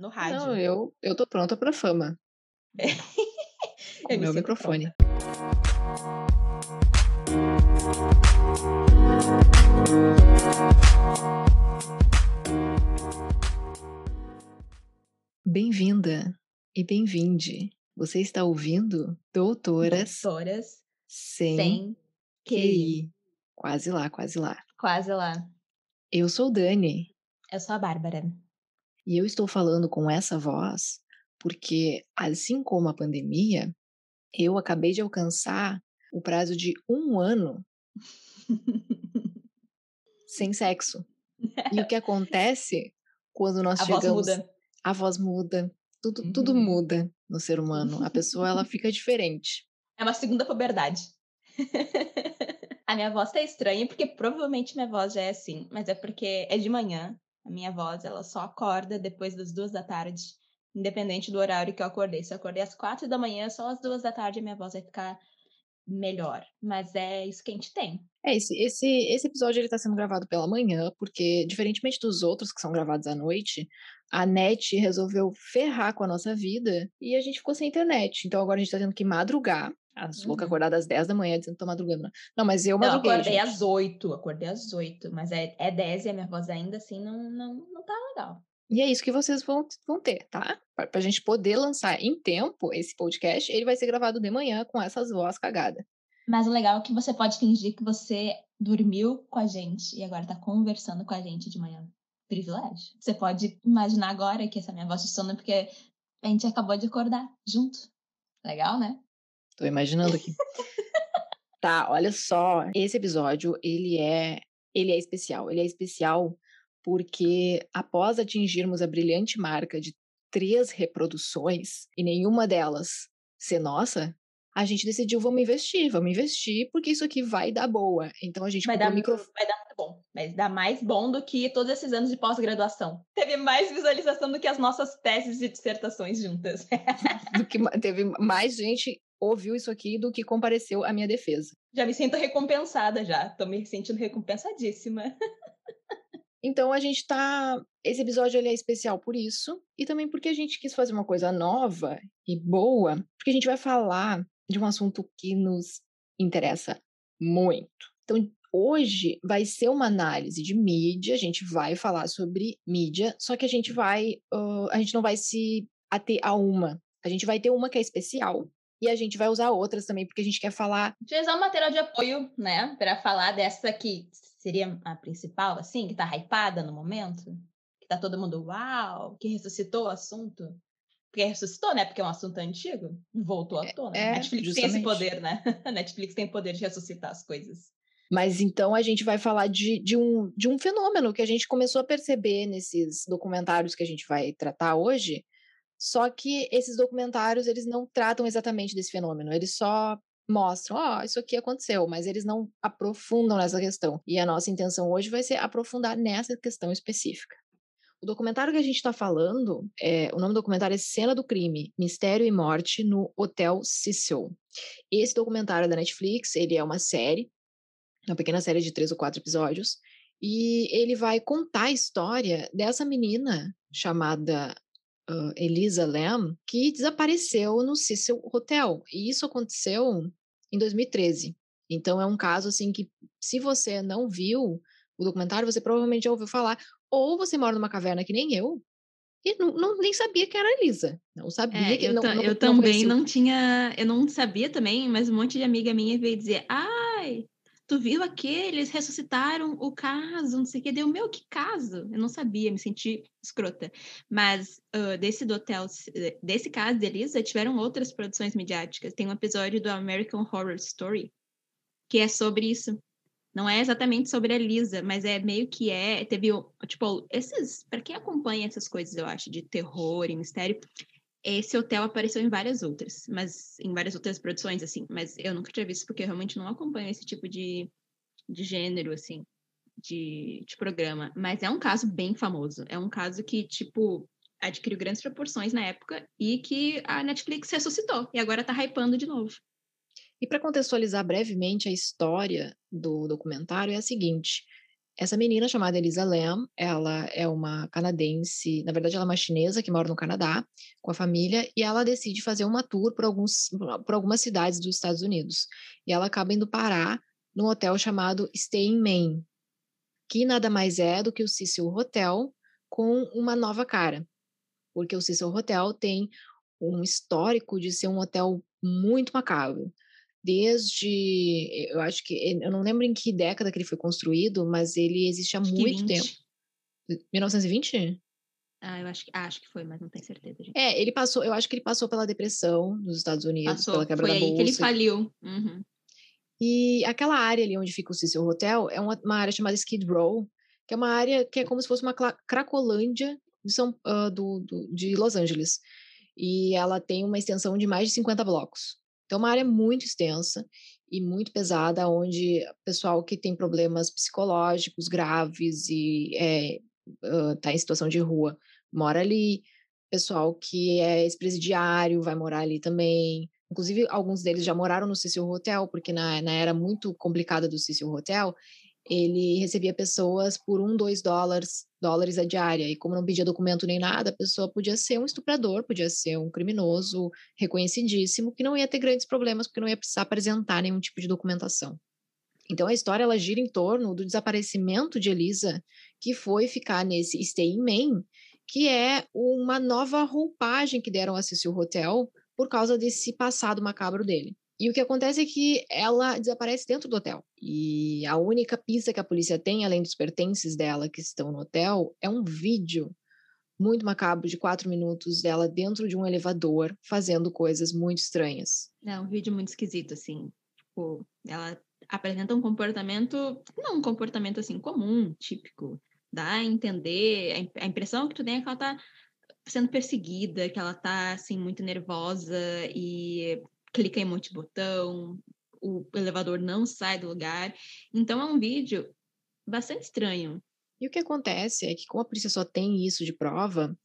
no rádio. Não, eu, eu tô pronta pra fama. Eu me meu microfone. Bem-vinda e bem-vinde. Você está ouvindo Doutoras Doutoras Sem, sem QI. QI. Quase lá, quase lá. Quase lá. Eu sou Dani Eu sou a Bárbara. E eu estou falando com essa voz porque, assim como a pandemia, eu acabei de alcançar o prazo de um ano sem sexo. E o que acontece quando nós a voz chegamos... muda. A voz muda, tudo, tudo Uhum. muda no ser humano. A pessoa, ela fica diferente. É uma segunda puberdade. a minha voz tá estranha, porque provavelmente minha voz já é assim, mas é porque é de manhã. A minha voz, ela só acorda depois das duas da tarde, independente do horário que eu acordei. Se eu acordei às quatro da manhã, só às duas da tarde a minha voz vai ficar melhor. Mas é isso que a gente tem. É, esse, esse, esse episódio ele tá sendo gravado pela manhã, porque, diferentemente dos outros que são gravados à noite, a NET resolveu ferrar com a nossa vida e a gente ficou sem internet. Então agora a gente tá tendo que madrugar. As loucas Uhum. acordadas às 10 da manhã dizendo que tô madrugando. Não, Não, mas eu Não, madruguei, acordei gente. às oito, acordei às oito, mas é, é 10 e a minha voz ainda assim não, não, não tá legal. E é isso que vocês vão, vão ter, tá? Pra, pra gente poder lançar em tempo esse podcast, ele vai ser gravado de manhã com essas vozes cagadas. Mas o legal é que você pode fingir que você dormiu com a gente e agora tá conversando com a gente de manhã. Privilégio. Você pode imaginar agora que essa minha voz de sono é porque a gente acabou de acordar junto. Legal, né? Tô imaginando aqui. tá, olha só. Esse episódio, ele é, ele é especial. Ele é especial porque após atingirmos a brilhante marca de três reproduções e nenhuma delas ser nossa, a gente decidiu vamos investir, vamos investir porque isso aqui vai dar boa. Então a gente Vai dar, microfone. vai dar muito bom. Vai dar mais bom do que todos esses anos de pós-graduação. Teve mais visualização do que as nossas teses e dissertações juntas. do que teve mais gente ouviu isso aqui do que compareceu à minha defesa. já me sinto recompensada já. Tô me sentindo recompensadíssima. Então a gente tá. Esse episódio ele é especial por isso, e também porque a gente quis fazer uma coisa nova e boa, porque a gente vai falar de um assunto que nos interessa muito. Então, hoje vai ser uma análise de mídia, a gente vai falar sobre mídia, só que a gente vai. ah, a gente não vai se ater a uma. A gente vai ter uma que é especial. E a gente vai usar outras também, porque a gente quer falar A gente vai usar um material de apoio, né? Pra falar dessa que seria a principal, assim, que tá hypada no momento. Que tá todo mundo, uau, que ressuscitou o assunto. Porque ressuscitou, né? Porque é um assunto antigo. Voltou à tona. é, Netflix tem esse justamente. poder, né? A Netflix tem o poder de ressuscitar as coisas. Mas então a gente vai falar de, de, um, de um fenômeno que a gente começou a perceber nesses documentários que a gente vai tratar hoje. Só que esses documentários, eles não tratam exatamente desse fenômeno, eles só mostram, ó, isso aqui aconteceu, mas eles não aprofundam nessa questão. E a nossa intenção hoje vai ser aprofundar nessa questão específica. O documentário que a gente está falando, é, o nome do documentário é Cena do Crime, Mistério e Morte no Hotel Cecil. Esse documentário é da Netflix, ele é uma série, uma pequena série de três ou quatro episódios, e ele vai contar a história dessa menina chamada ah, Elisa Lam, que desapareceu no Cecil Hotel. E isso aconteceu em 2013. Então é um caso assim que, se você não viu o documentário, você provavelmente já ouviu falar, ou você mora numa caverna que nem eu, e não, não- nem sabia que era a Elisa. Não sabia É, que eu, não, não- eu também não tinha, eu não sabia também, mas um monte de amiga minha veio dizer, ai, tu viu aqueles, ressuscitaram o caso, não sei o que, deu, meu, que caso? Eu não sabia, me senti escrota. Mas ah, desse do hotel, desse caso de Elisa, tiveram outras produções midiáticas. Tem um episódio do American Horror Story, que é sobre isso. Não é exatamente sobre a Lisa, mas é meio que é. Teve, tipo, esses. Para quem acompanha essas coisas, eu acho, de terror e mistério, esse hotel apareceu em várias outras, mas em várias outras produções, assim. Mas eu nunca tinha visto, porque eu realmente não acompanho esse tipo de, de gênero, assim, de, de programa. Mas é um caso bem famoso. É um caso que, tipo, adquiriu grandes proporções na época e que a Netflix ressuscitou. E agora tá hypando de novo. E para contextualizar brevemente a história do documentário é a seguinte: Essa menina chamada Elisa Lam, ela é uma canadense, na verdade ela é uma chinesa que mora no Canadá com a família e ela decide fazer uma tour por, alguns, por algumas cidades dos Estados Unidos. E ela acaba indo parar num hotel chamado Stay in Maine, que nada mais é do que o Cecil Hotel com uma nova cara. Porque o Cecil Hotel tem um histórico de ser um hotel muito macabro desde, eu acho que, eh, eu não lembro em que década que ele foi construído, mas ele existe há Acho muito 20. tempo. 1920? Ah, eu acho que, acho que foi, mas não tenho certeza, gente. É, ele passou, eu acho que ele passou pela depressão nos Estados Unidos, Passou, pela quebra foi da aí que ele bolsa. faliu. Uhum. E aquela área ali onde fica o Cecil Hotel é uma, uma área chamada Skid Row, que é uma área que é como se fosse uma cracolândia de, São, ah, do, do- de Los Angeles. E ela tem uma extensão de mais de 50 blocos. Então, é uma área muito extensa e muito pesada, onde pessoal que tem problemas psicológicos graves e está em situação de rua mora ali. Pessoal que é ex-presidiário vai morar ali também. Inclusive, alguns deles já moraram no Cecil Hotel, porque na, na era muito complicada do Cecil Hotel, ele recebia pessoas por um, dois dólares, dólares a diária. E como não pedia documento nem nada, a pessoa podia ser um estuprador, podia ser um criminoso reconhecidíssimo, que não ia ter grandes problemas, porque não ia precisar apresentar nenhum tipo de documentação. Então a história ela gira em torno do desaparecimento de Elisa, que foi ficar nesse Stay in Maine, que é uma nova roupagem que deram a Cecil Hotel por causa desse passado macabro dele. E o que acontece é que ela desaparece dentro do hotel. E a única pista que a polícia tem, além dos pertences dela que estão no hotel, é um vídeo muito macabro de quatro minutos dela dentro de um elevador fazendo coisas muito estranhas. É um vídeo muito esquisito, assim. Tipo, ela apresenta um comportamento, não um comportamento assim comum, típico. Dá a entender, a im- a impressão que tu tem é que ela tá sendo perseguida, que ela tá assim muito nervosa e clica em um monte de botão, o elevador não sai do lugar. Então é um vídeo bastante estranho. E o que acontece é que, como a polícia só tem isso de prova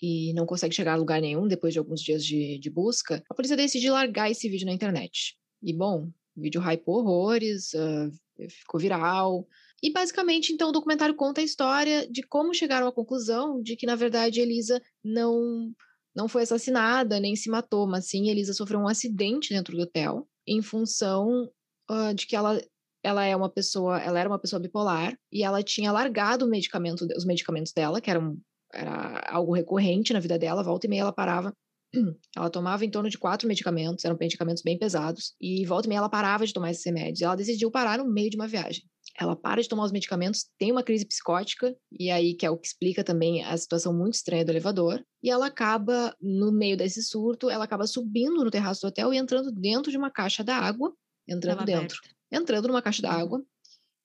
e não consegue chegar a lugar nenhum depois de alguns dias de, de busca, a polícia decide largar esse vídeo na internet. E, bom, o vídeo hypou horrores, ah, ficou viral. E, basicamente, então, o documentário conta a história de como chegaram à conclusão de que, na verdade, Elisa não, não foi assassinada nem se matou, mas sim Elisa sofreu um acidente dentro do hotel em função ah, de que ela ela é uma pessoa, ela era uma pessoa bipolar e ela tinha largado o medicamento, os medicamentos dela, que eram era algo recorrente na vida dela, volta e meia ela parava. Ela tomava em torno de quatro medicamentos, eram medicamentos bem pesados, e volta e meia ela parava de tomar esses remédios. Ela decidiu parar no meio de uma viagem. Ela para de tomar os medicamentos, tem uma crise psicótica, e aí que é o que explica também a situação muito estranha do elevador, e ela acaba, no meio desse surto, ela acaba subindo no terraço do hotel e entrando dentro de uma caixa d'água, entrando Tava dentro aberta. entrando numa caixa Uhum. d'água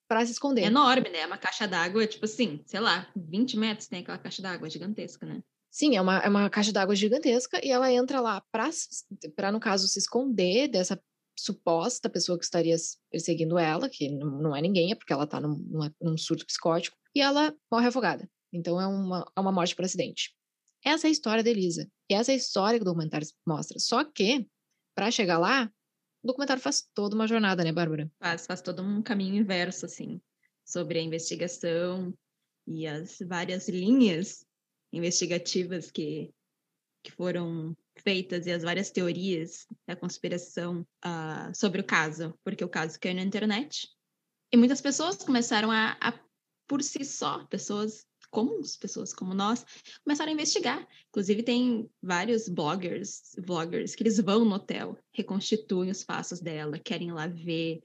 para se esconder. É enorme, né? Uma caixa d'água, tipo assim, sei lá, 20 metros tem aquela caixa d'água gigantesca, né? Sim, é uma, é uma caixa d'água gigantesca e ela entra lá para, no caso, se esconder dessa suposta pessoa que estaria perseguindo ela, que não, é ninguém, é porque ela tá num, num surto psicótico, e ela morre afogada. Então é uma, é uma morte por acidente. Essa é a história da Elisa. E essa é a história que o documentário mostra. Só que, para chegar lá, o documentário faz toda uma jornada, né, Bárbara? Faz, faz todo um caminho inverso, assim, sobre a investigação e as várias linhas investigativas que, que foram feitas e as várias teorias da conspiração ah, sobre o caso, porque o caso caiu na internet. E muitas pessoas começaram a, a, por si só, pessoas comuns, pessoas como nós, começaram a investigar. Inclusive, tem vários bloggers, vloggers, que eles vão no hotel, reconstituem os passos dela, querem lá ver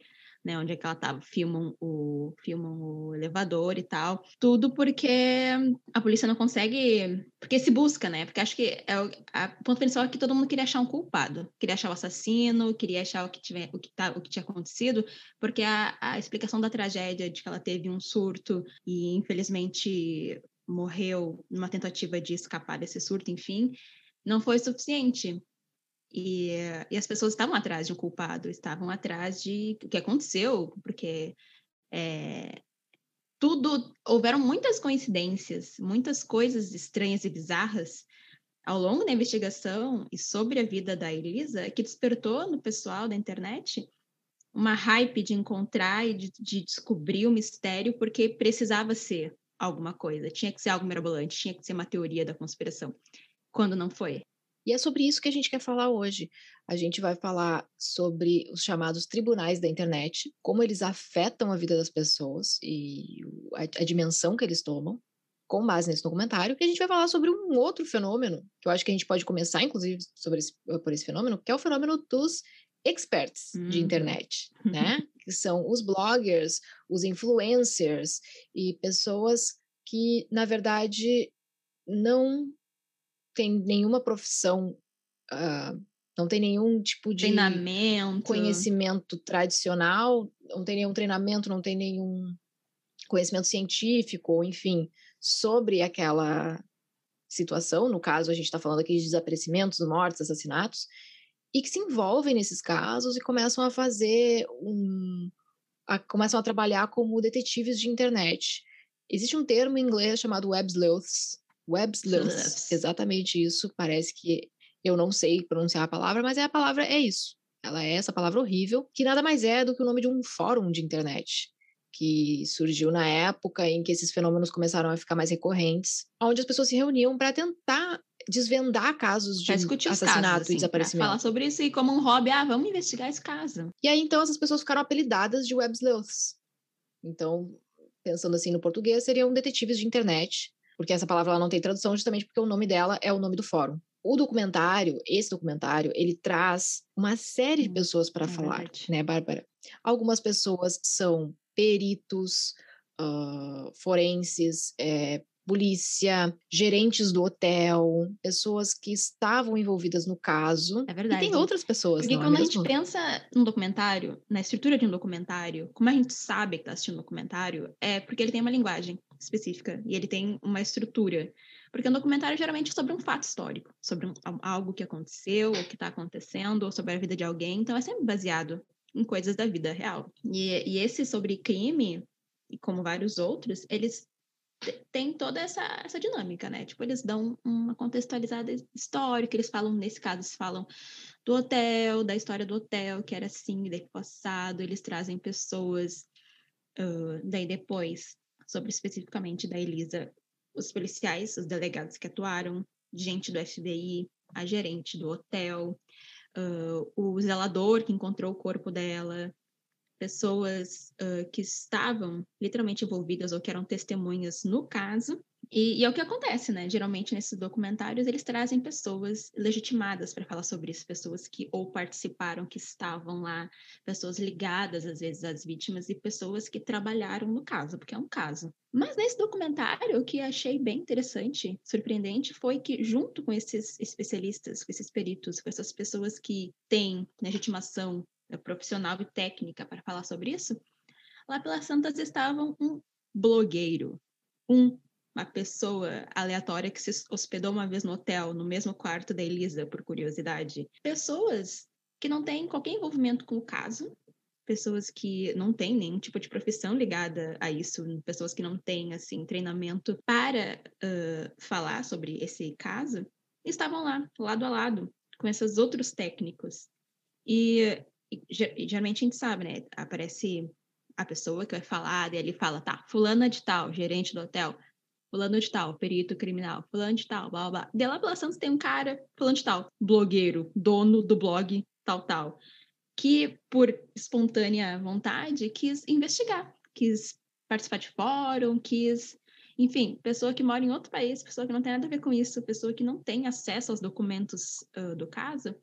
né, onde é que ela estava, filmam o, filmam o elevador e tal. Tudo porque a polícia não consegue. Porque se busca, né? Porque acho que é a, o ponto principal é que todo mundo queria achar um culpado. Queria achar o assassino, queria achar o que, tiver, o que, tá, o que tinha acontecido, porque a, a explicação da tragédia de que ela teve um surto e, infelizmente, morreu numa tentativa de escapar desse surto, enfim, não foi suficiente. E, e, as pessoas estavam atrás de um culpado, estavam atrás de o que aconteceu, porque é, tudo houveram muitas coincidências, muitas coisas estranhas e bizarras ao longo da investigação e sobre a vida da Elisa que despertou no pessoal da internet uma hype de encontrar e de, de descobrir o mistério, porque precisava ser alguma coisa, tinha que ser algo mirabolante, tinha que ser uma teoria da conspiração, quando não foi. E é sobre isso que a gente quer falar hoje. A gente vai falar sobre os chamados tribunais da internet, como eles afetam a vida das pessoas e a, a dimensão que eles tomam, com base nesse documentário. E a gente vai falar sobre um outro fenômeno, que eu acho que a gente pode começar, inclusive, sobre esse, por esse fenômeno, que é o fenômeno dos experts hum. de internet, né? que são os bloggers, os influencers e pessoas que, na verdade, não tem nenhuma profissão, uh, não tem nenhum tipo de treinamento, conhecimento tradicional, não tem nenhum treinamento, não tem nenhum conhecimento científico, enfim, sobre aquela situação. No caso, a gente está falando aqui de desaparecimentos, mortes, assassinatos, e que se envolvem nesses casos e começam a fazer um. A, começam a trabalhar como detetives de internet. Existe um termo em inglês chamado web sleuths, Web sleuths, exatamente isso. Parece que eu não sei pronunciar a palavra, mas é a palavra é isso. Ela é essa palavra horrível, que nada mais é do que o nome de um fórum de internet que surgiu na época em que esses fenômenos começaram a ficar mais recorrentes, onde as pessoas se reuniam para tentar desvendar casos de assassinato casos, assim, e desaparecimento. Falar sobre isso e como um hobby, ah, vamos investigar esse caso. E aí então essas pessoas ficaram apelidadas de web sleuths. Então, pensando assim no português, seriam detetives de internet porque essa palavra ela não tem tradução justamente porque o nome dela é o nome do fórum. O documentário, esse documentário, ele traz uma série de hum, pessoas para é falar, verdade. né, Bárbara? Algumas pessoas são peritos, uh, forenses, é, polícia, gerentes do hotel, pessoas que estavam envolvidas no caso. É verdade. E tem outras pessoas. Porque é quando é a gente pensa num documentário, na estrutura de um documentário, como a gente sabe que está assistindo um documentário, é porque ele tem uma linguagem específica e ele tem uma estrutura. Porque um documentário geralmente é sobre um fato histórico, sobre um, algo que aconteceu, ou que está acontecendo, ou sobre a vida de alguém. Então é sempre baseado em coisas da vida real. E, e esse sobre crime, e como vários outros, eles tem toda essa, essa dinâmica, né? Tipo, eles dão uma contextualizada histórica, eles falam, nesse caso, eles falam do hotel, da história do hotel, que era assim, daí passado, eles trazem pessoas, uh, daí depois, sobre especificamente da Elisa, os policiais, os delegados que atuaram, gente do FBI, a gerente do hotel, uh, o zelador que encontrou o corpo dela, pessoas uh, que estavam literalmente envolvidas ou que eram testemunhas no caso. E, e, é o que acontece, né? Geralmente nesses documentários eles trazem pessoas legitimadas para falar sobre isso, pessoas que ou participaram, que estavam lá, pessoas ligadas às vezes às vítimas e pessoas que trabalharam no caso, porque é um caso. Mas nesse documentário, o que achei bem interessante, surpreendente, foi que junto com esses especialistas, com esses peritos, com essas pessoas que têm legitimação é profissional e técnica para falar sobre isso, lá pelas Santas estavam um blogueiro, um, uma pessoa aleatória que se hospedou uma vez no hotel, no mesmo quarto da Elisa, por curiosidade. Pessoas que não têm qualquer envolvimento com o caso, pessoas que não têm nenhum tipo de profissão ligada a isso, pessoas que não têm assim treinamento para uh, falar sobre esse caso, estavam lá, lado a lado, com esses outros técnicos. E geralmente a gente sabe, né? Aparece a pessoa que vai falar, e ele fala, tá, fulana de tal, gerente do hotel, fulano de tal, perito criminal, fulano de tal, blá, blá, blá. De lá pela Santos tem um cara, fulano de tal, blogueiro, dono do blog, tal, tal, que por espontânea vontade quis investigar, quis participar de fórum, quis... Enfim, pessoa que mora em outro país, pessoa que não tem nada a ver com isso, pessoa que não tem acesso aos documentos uh, do caso,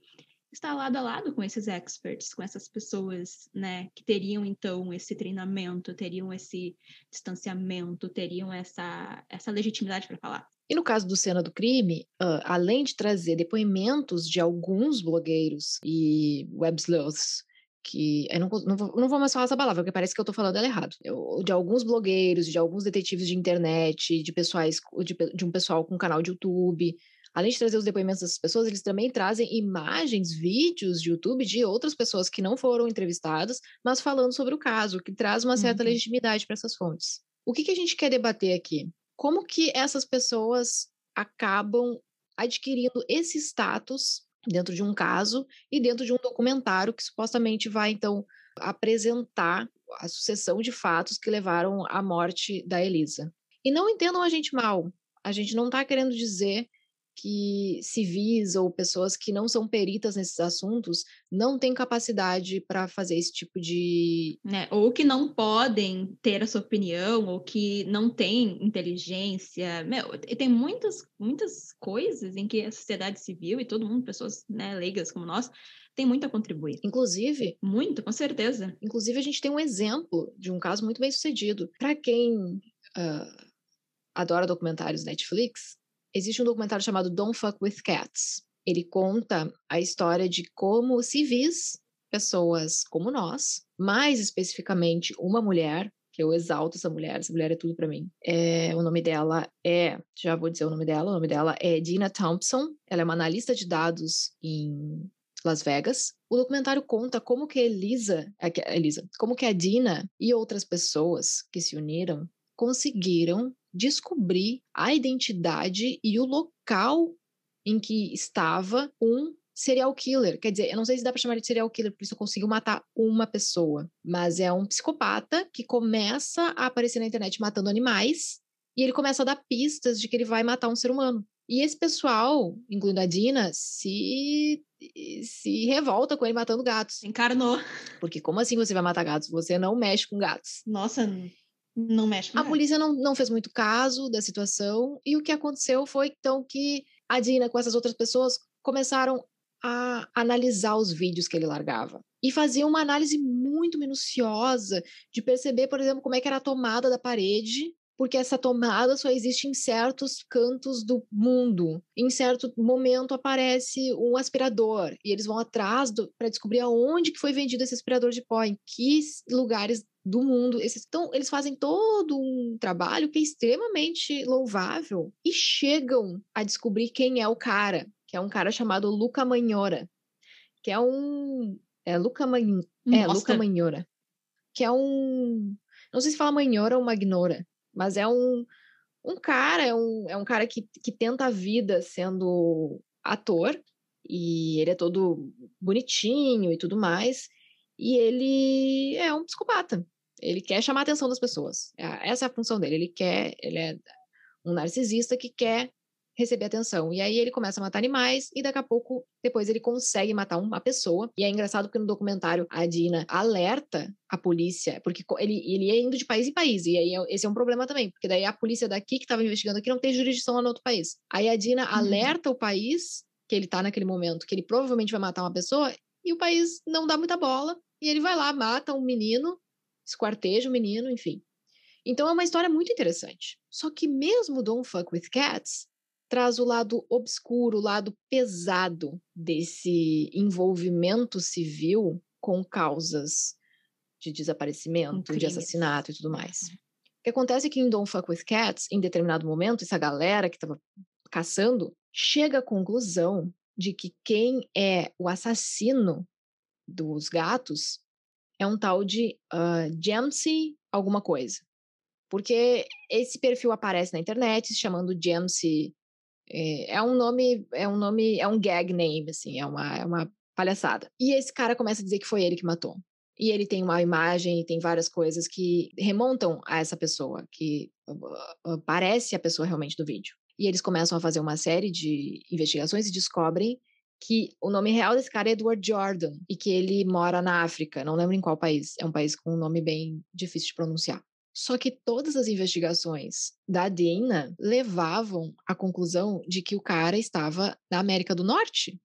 está lado a lado com esses experts, com essas pessoas, né, que teriam então esse treinamento, teriam esse distanciamento, teriam essa, essa legitimidade para falar. E no caso do Cena do Crime, uh, além de trazer depoimentos de alguns blogueiros e web sleuths, que eu não, não, vou, não vou mais falar essa palavra, porque parece que eu estou falando ela errado. Eu, de alguns blogueiros, de alguns detetives de internet, de pessoais, de, de um pessoal com canal de YouTube, além de trazer os depoimentos dessas pessoas, eles também trazem imagens, vídeos de YouTube de outras pessoas que não foram entrevistadas, mas falando sobre o caso, que traz uma certa uhum. legitimidade para essas fontes. O que, que a gente quer debater aqui? Como que essas pessoas acabam adquirindo esse status dentro de um caso e dentro de um documentário que supostamente vai, então, apresentar a sucessão de fatos que levaram à morte da Elisa. E não entendam a gente mal. A gente não está querendo dizer que civis ou pessoas que não são peritas nesses assuntos não têm capacidade para fazer esse tipo de. Né? Ou que não podem ter a sua opinião, ou que não têm inteligência. Meu, tem muitas, muitas coisas em que a sociedade civil e todo mundo, pessoas né, leigas como nós, tem muito a contribuir. Inclusive. Muito, com certeza. Inclusive, a gente tem um exemplo de um caso muito bem sucedido. Para quem uh, adora documentários Netflix, existe um documentário chamado Don't Fuck with Cats. Ele conta a história de como civis, pessoas como nós, mais especificamente uma mulher, que eu exalto essa mulher, essa mulher é tudo para mim. É, o nome dela é, já vou dizer o nome dela, o nome dela é Dina Thompson. Ela é uma analista de dados em Las Vegas. O documentário conta como que Elisa, a Elisa, como que a Dina e outras pessoas que se uniram conseguiram descobrir a identidade e o local em que estava um serial killer. Quer dizer, eu não sei se dá para chamar de serial killer, porque isso conseguiu matar uma pessoa, mas é um psicopata que começa a aparecer na internet matando animais e ele começa a dar pistas de que ele vai matar um ser humano. E esse pessoal, incluindo a Dina, se se revolta com ele matando gatos. Encarnou. Porque como assim você vai matar gatos? Você não mexe com gatos. Nossa, não mexe com A polícia não, não fez muito caso da situação, e o que aconteceu foi então que a Dina com essas outras pessoas começaram a analisar os vídeos que ele largava. E faziam uma análise muito minuciosa de perceber, por exemplo, como é que era a tomada da parede, porque essa tomada só existe em certos cantos do mundo. Em certo momento aparece um aspirador e eles vão atrás para descobrir aonde que foi vendido esse aspirador de pó, em que lugares do mundo. Então, eles fazem todo um trabalho que é extremamente louvável e chegam a descobrir quem é o cara, que é um cara chamado Luca Manhora, que é um. É Luca, Man, é, Luca Manhora. Que é um. Não sei se fala Manhora ou Magnora, mas é um, um cara, é um, é um cara que, que tenta a vida sendo ator, e ele é todo bonitinho e tudo mais. E ele é um psicopata. Ele quer chamar a atenção das pessoas. É, essa é a função dele. Ele quer, ele é um narcisista que quer receber atenção. E aí ele começa a matar animais e daqui a pouco, depois ele consegue matar uma pessoa. E é engraçado porque no documentário a Dina alerta a polícia, porque ele, ele ia indo de país em país. E aí é, esse é um problema também, porque daí a polícia daqui que estava investigando aqui não tem jurisdição lá no outro país. Aí a Dina uhum. alerta o país que ele tá naquele momento, que ele provavelmente vai matar uma pessoa, e o país não dá muita bola. E ele vai lá, mata um menino esquarteja o menino, enfim. Então é uma história muito interessante. Só que mesmo Don't Fuck With Cats traz o lado obscuro, o lado pesado desse envolvimento civil com causas de desaparecimento, de assassinato e tudo mais. Uhum. O que acontece é que em Don't Fuck With Cats, em determinado momento, essa galera que estava caçando chega à conclusão de que quem é o assassino dos gatos é um tal de uh, Jamsey alguma coisa. Porque esse perfil aparece na internet se chamando Jamsey. É, é, um nome, é um nome, é um gag name, assim, é uma, é uma palhaçada. E esse cara começa a dizer que foi ele que matou. E ele tem uma imagem e tem várias coisas que remontam a essa pessoa, que uh, uh, parece a pessoa realmente do vídeo. E eles começam a fazer uma série de investigações e descobrem que o nome real desse cara é Edward Jordan e que ele mora na África, não lembro em qual país. É um país com um nome bem difícil de pronunciar. Só que todas as investigações da Dina levavam à conclusão de que o cara estava na América do Norte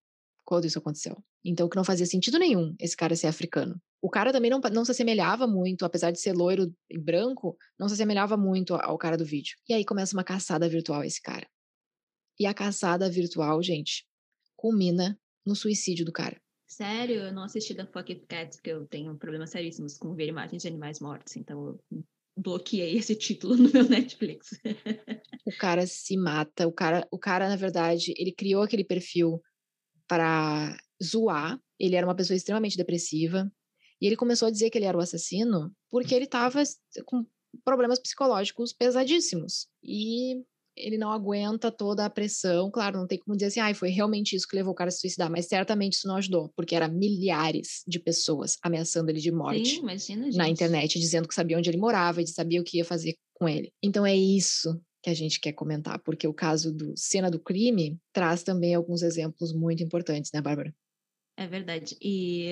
quando isso aconteceu. Então, que não fazia sentido nenhum esse cara ser africano. O cara também não, não se assemelhava muito, apesar de ser loiro e branco, não se assemelhava muito ao cara do vídeo. E aí começa uma caçada virtual esse cara. E a caçada virtual, gente, culmina no suicídio do cara. Sério? Eu não assisti da Fuck It Cats, porque eu tenho problemas seríssimos com ver imagens de animais mortos, então eu bloqueei esse título no meu Netflix. o cara se mata, o cara, o cara, na verdade, ele criou aquele perfil para zoar, ele era uma pessoa extremamente depressiva, e ele começou a dizer que ele era o assassino porque ele estava com problemas psicológicos pesadíssimos. E ele não aguenta toda a pressão. Claro, não tem como dizer assim, ah, foi realmente isso que levou o cara a se suicidar, mas certamente isso não ajudou, porque era milhares de pessoas ameaçando ele de morte Sim, imagina, na internet, dizendo que sabia onde ele morava e sabia o que ia fazer com ele. Então é isso que a gente quer comentar, porque o caso do Cena do Crime traz também alguns exemplos muito importantes, né, Bárbara? É verdade. E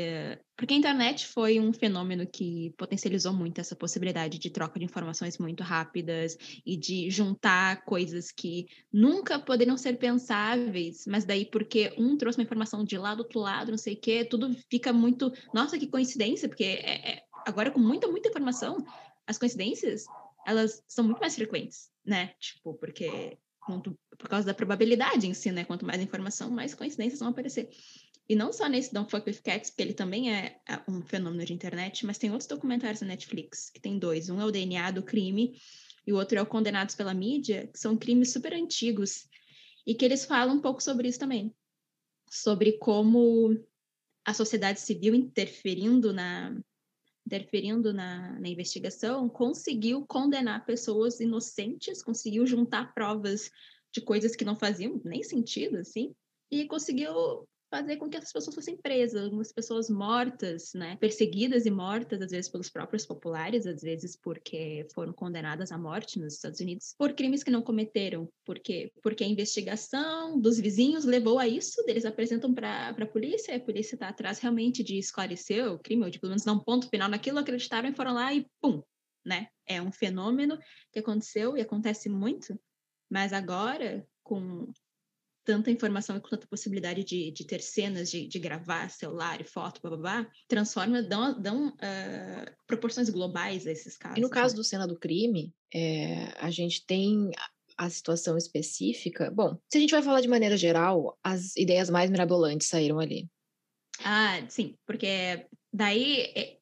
porque a internet foi um fenômeno que potencializou muito essa possibilidade de troca de informações muito rápidas e de juntar coisas que nunca poderiam ser pensáveis, mas daí porque um trouxe uma informação de lá do outro lado, não sei o quê, tudo fica muito. Nossa, que coincidência, porque é, é... agora com muita, muita informação, as coincidências elas são muito mais frequentes, né? Tipo, porque por causa da probabilidade em si, né? Quanto mais informação, mais coincidências vão aparecer. E não só nesse Don't Fuck With Cats, porque ele também é, é um fenômeno de internet, mas tem outros documentários na Netflix, que tem dois. Um é o DNA do crime e o outro é o Condenados pela Mídia, que são crimes super antigos e que eles falam um pouco sobre isso também. Sobre como a sociedade civil interferindo na interferindo na, na investigação conseguiu condenar pessoas inocentes, conseguiu juntar provas de coisas que não faziam nem sentido, assim, e conseguiu fazer com que essas pessoas fossem presas, algumas pessoas mortas, né, perseguidas e mortas, às vezes pelos próprios populares, às vezes porque foram condenadas à morte nos Estados Unidos por crimes que não cometeram. Por quê? Porque a investigação dos vizinhos levou a isso, eles apresentam para a polícia, e a polícia está atrás realmente de esclarecer o crime, ou de pelo menos dar um ponto final naquilo, acreditaram e foram lá e pum, né? É um fenômeno que aconteceu e acontece muito, mas agora com tanta informação e com tanta possibilidade de, de ter cenas, de, de gravar celular e foto, blá, transforma, dão, dão uh, proporções globais a esses casos. E no caso né? do cena do crime, é, a gente tem a situação específica. Bom, se a gente vai falar de maneira geral, as ideias mais mirabolantes saíram ali. Ah, sim, porque daí é,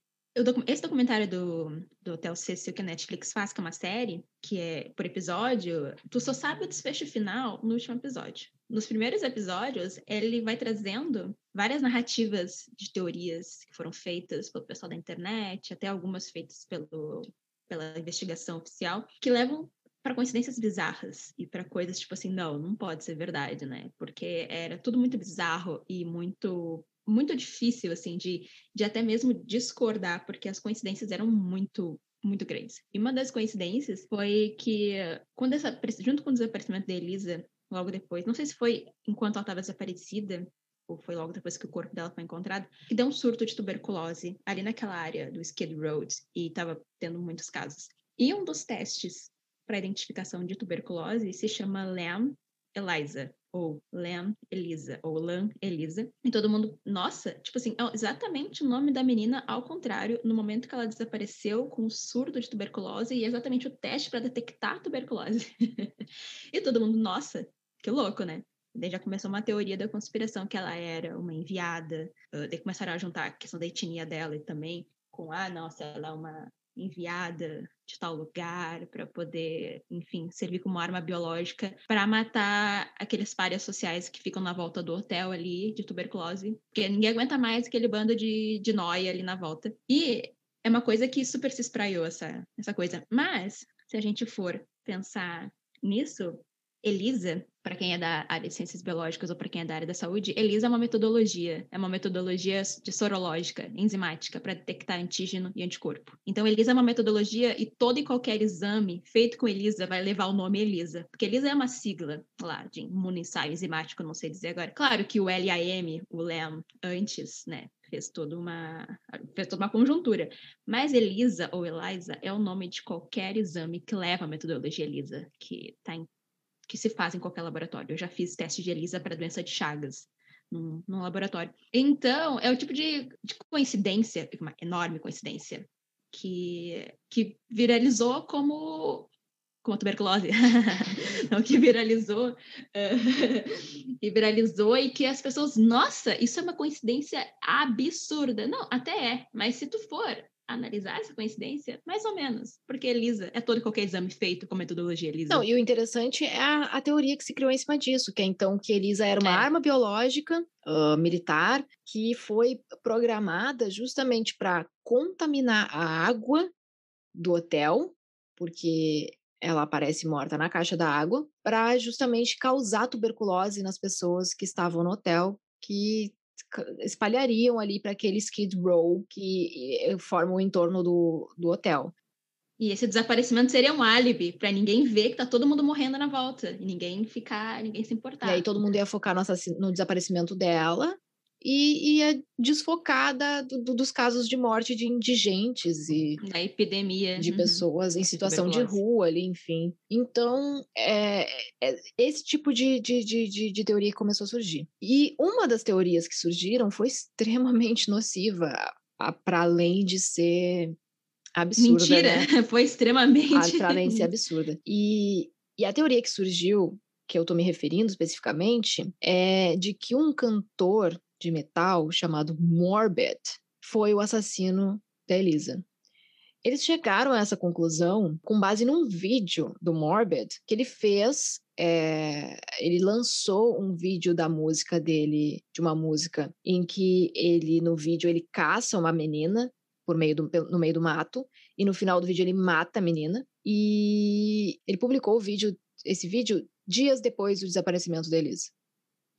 esse documentário do, do Hotel Cecil que a Netflix faz, que é uma série, que é por episódio, tu só sabe o desfecho final no último episódio. Nos primeiros episódios, ele vai trazendo várias narrativas de teorias que foram feitas pelo pessoal da internet, até algumas feitas pelo, pela investigação oficial, que levam para coincidências bizarras e para coisas tipo assim, não, não pode ser verdade, né? Porque era tudo muito bizarro e muito muito difícil, assim, de, de até mesmo discordar, porque as coincidências eram muito, muito grandes. E uma das coincidências foi que, quando essa, junto com o desaparecimento da Elisa, logo depois, não sei se foi enquanto ela estava desaparecida, ou foi logo depois que o corpo dela foi encontrado, que deu um surto de tuberculose ali naquela área do Skid Road, e estava tendo muitos casos. E um dos testes para identificação de tuberculose se chama LAM ELISA, ou Lam Elisa, ou Lam Elisa. E todo mundo, nossa, tipo assim, é exatamente o nome da menina ao contrário, no momento que ela desapareceu com o surdo de tuberculose, e é exatamente o teste para detectar tuberculose. e todo mundo, nossa, que louco, né? Daí já começou uma teoria da conspiração que ela era uma enviada. Daí começaram a juntar a questão da etnia dela e também com, ah, nossa, ela é uma enviada de tal lugar para poder, enfim, servir como arma biológica para matar aqueles párias sociais que ficam na volta do hotel ali de tuberculose, porque ninguém aguenta mais aquele bando de, de nóia ali na volta. E é uma coisa que super se espraiou essa, essa coisa. Mas, se a gente for pensar nisso, Elisa, para quem é da área de ciências biológicas ou para quem é da área da saúde, ELISA é uma metodologia, é uma metodologia de sorológica, enzimática, para detectar antígeno e anticorpo. Então, ELISA é uma metodologia e todo e qualquer exame feito com ELISA vai levar o nome ELISA, porque ELISA é uma sigla lá de imunoensaio enzimático, não sei dizer agora. Claro que o LAM, o LAM, antes, né, fez toda uma fez toda uma conjuntura. Mas ELISA ou ELISA é o nome de qualquer exame que leva a metodologia ELISA, que está em que se faz em qualquer laboratório. Eu já fiz teste de ELISA para doença de Chagas num, num, laboratório. Então, é o tipo de, de coincidência, uma enorme coincidência, que, que viralizou como como a tuberculose, não que viralizou, uh, e viralizou e que as pessoas, nossa, isso é uma coincidência absurda. Não, até é, mas se tu for analisar essa coincidência? Mais ou menos, porque ELISA é todo qualquer exame feito com metodologia ELISA. Não, e o interessante é a, a, teoria que se criou em cima disso, que é então que ELISA era uma é. arma biológica uh, militar que foi programada justamente para contaminar a água do hotel, porque ela aparece morta na caixa da água para justamente causar tuberculose nas pessoas que estavam no hotel, que espalhariam ali para aquele skid row que eh, formam o entorno do, do hotel. E esse desaparecimento seria um álibi para ninguém ver que tá todo mundo morrendo na volta e ninguém ficar, ninguém se importar. E aí todo mundo ia focar no, no desaparecimento dela e ia desfocada do, do, dos casos de morte de indigentes e da epidemia de uhum. pessoas em situação de rua ali, enfim. Então, é, é esse tipo de, de, de, de, teoria que começou a surgir. E uma das teorias que surgiram foi extremamente nociva, para além de ser absurda. Mentira, né? foi extremamente. Para além de ser absurda. E, e a teoria que surgiu que eu estou me referindo especificamente é de que um cantor de metal chamado Morbid foi o assassino da Elisa. Eles chegaram a essa conclusão com base num vídeo do Morbid que ele fez. É, ele lançou um vídeo da música dele, de uma música em que ele, no vídeo, ele caça uma menina por meio do, no meio do mato e no final do vídeo ele mata a menina e ele publicou o vídeo, esse vídeo dias depois do desaparecimento da Elisa.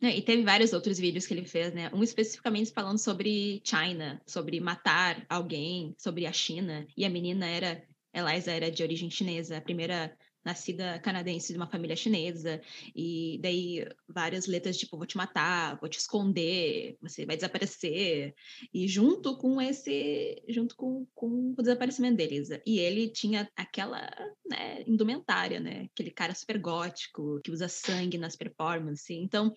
E teve vários outros vídeos que ele fez, né? Um especificamente falando sobre China, sobre matar alguém, sobre a China. E a menina era, Eliza era de origem chinesa, a primeira nascida canadense de uma família chinesa. E daí várias letras tipo vou te matar, vou te esconder, você vai desaparecer. E junto com esse, junto com, com o desaparecimento da Elisa. E ele tinha aquela, né, indumentária, né? Aquele cara super gótico, que usa sangue nas performances. Então,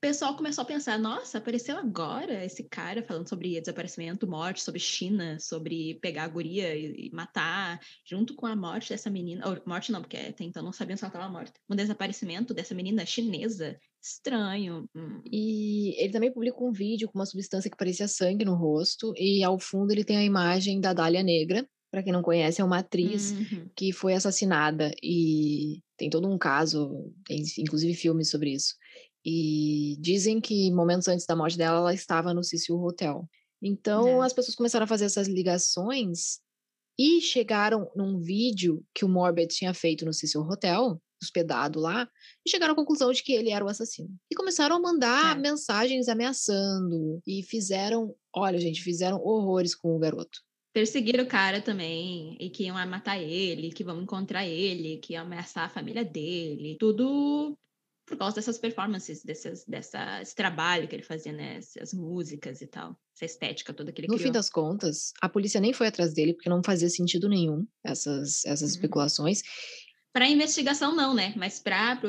pessoal começou a pensar: nossa, apareceu agora esse cara falando sobre desaparecimento, morte, sobre China, sobre pegar a guria e, matar, junto com a morte dessa menina. Ou, morte não, porque até então não sabiam se ela estava morta. Um desaparecimento dessa menina chinesa. Estranho. Hum. E ele também publicou um vídeo com uma substância que parecia sangue no rosto, e ao fundo ele tem a imagem da Dália Negra, para quem não conhece, é uma atriz uhum. que foi assassinada e tem todo um caso, tem inclusive filmes sobre isso. E dizem que momentos antes da morte dela, ela estava no Cecil Hotel. Então, é. as pessoas começaram a fazer essas ligações e chegaram num vídeo que o Morbid tinha feito no Cecil Hotel, hospedado lá, e chegaram à conclusão de que ele era o assassino. E começaram a mandar é. mensagens ameaçando e fizeram, olha, gente, fizeram horrores com o garoto. Perseguiram o cara também, e que iam matar ele, que vão encontrar ele, que iam ameaçar a família dele. Tudo por causa dessas performances, desses, dessa, esse trabalho que ele fazia, né? Essas músicas e tal, essa estética toda que ele no criou. No fim das contas, a polícia nem foi atrás dele, porque não fazia sentido nenhum essas, essas uhum. especulações. Para investigação, não, né? Mas para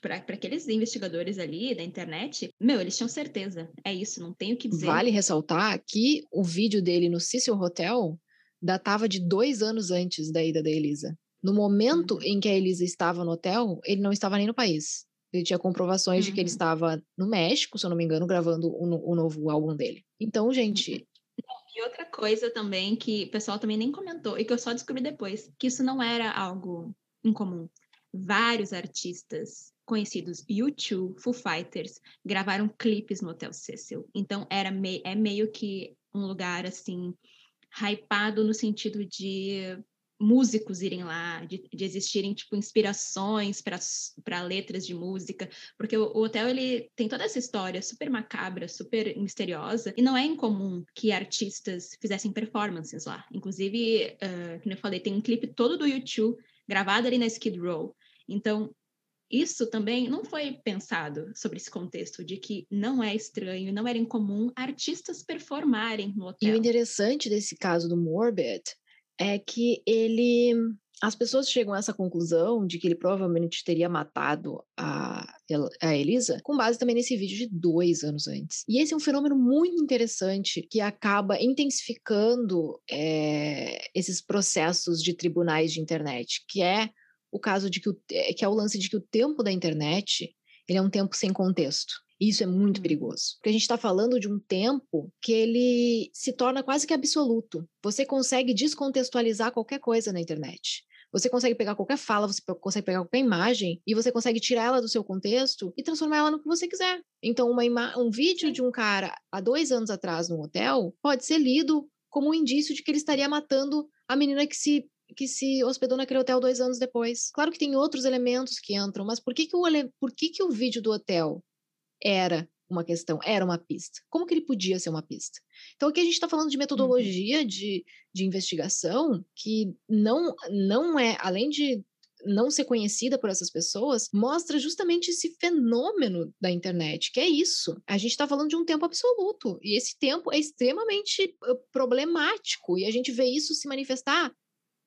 para aqueles investigadores ali da internet, meu, eles tinham certeza. É isso, não tenho o que dizer. Vale ressaltar que o vídeo dele no Cecil Hotel datava de dois anos antes da ida da Elisa. No momento uhum. em que a Elisa estava no hotel, ele não estava nem no país. Ele tinha comprovações uhum. de que ele uhum. estava no México, se eu não me engano, gravando o, o novo álbum dele. Então, gente. Uhum. E outra coisa também que o pessoal também nem comentou, e que eu só descobri depois, que isso não era algo incomum. Vários artistas conhecidos, U2, Foo Fighters, gravaram clipes no Hotel Cecil. Então, era me é meio que um lugar, assim, hypado no sentido de músicos irem lá, de, de existirem tipo inspirações para letras de música, porque o, o, hotel ele tem toda essa história super macabra, super misteriosa, e não é incomum que artistas fizessem performances lá. Inclusive, uh, como eu falei, tem um clipe todo do YouTube gravado ali na Skid Row. Então, isso também não foi pensado sobre esse contexto de que não é estranho, não era incomum artistas performarem no hotel. E o interessante desse caso do Morbid é que ele. As pessoas chegam a essa conclusão de que ele provavelmente teria matado a, a Elisa com base também nesse vídeo de dois anos antes. E esse é um fenômeno muito interessante que acaba intensificando é, esses processos de tribunais de internet, que é o caso de que, o, é, que é o lance de que o tempo da internet ele é um tempo sem contexto. Isso é muito uhum. perigoso. Porque a gente está falando de um tempo que ele se torna quase que absoluto. Você consegue descontextualizar qualquer coisa na internet. Você consegue pegar qualquer fala, você consegue pegar qualquer imagem e você consegue tirar ela do seu contexto e transformar ela no que você quiser. Então, uma um vídeo de um cara há dois anos atrás no hotel pode ser lido como um indício de que ele estaria matando a menina que se que se hospedou naquele hotel dois anos depois. Claro que tem outros elementos que entram, mas por que, que, o, por que, que o vídeo do hotel era uma questão, era uma pista? Como que ele podia ser uma pista? Então aqui a gente está falando de uhum. metodologia uhum. de, de investigação que não, não é, além de não ser conhecida por essas pessoas, mostra justamente esse fenômeno da internet, que é isso. A gente está falando de um tempo absoluto, e esse tempo é extremamente problemático, e a gente vê isso se manifestar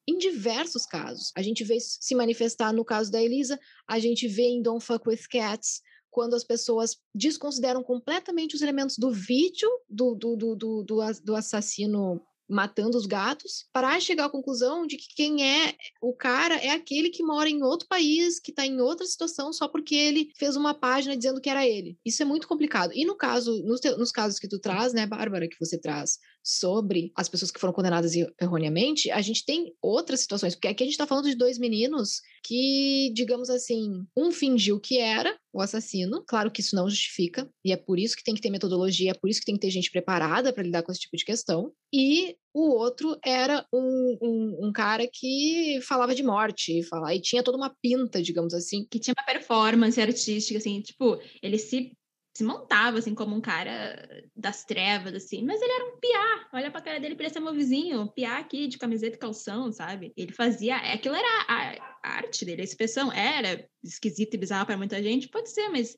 em diversos casos. A gente vê se manifestar no caso da Elisa, a gente vê em Don't Fuck With Cats, quando as pessoas desconsideram completamente os elementos do vídeo do, do, do, do, assassino matando os gatos, para chegar à conclusão de que quem é o cara é aquele que mora em outro país, que está em outra situação só porque ele fez uma página dizendo que era ele. Isso é muito complicado. E no caso, nos, nos casos que tu traz, né, Bárbara, que você traz sobre as pessoas que foram condenadas erroneamente, a gente tem outras situações, porque aqui a gente está falando de dois meninos que, digamos assim, um fingiu que era o assassino, claro que isso não justifica, e é por isso que tem que ter metodologia, é por isso que tem que ter gente preparada para lidar com esse tipo de questão, e o outro era um, um, um, cara que falava de morte, fala, e tinha toda uma pinta, digamos assim. Que tinha uma performance artística, assim, tipo, ele se se montava assim como um cara das trevas, assim, mas ele era um piá. Olha pra cara dele, parecia meu vizinho, um piá aqui de camiseta e calção, sabe? Ele fazia. Aquilo era a, a arte dele, a expressão. Era esquisito e bizarro para muita gente, pode ser, mas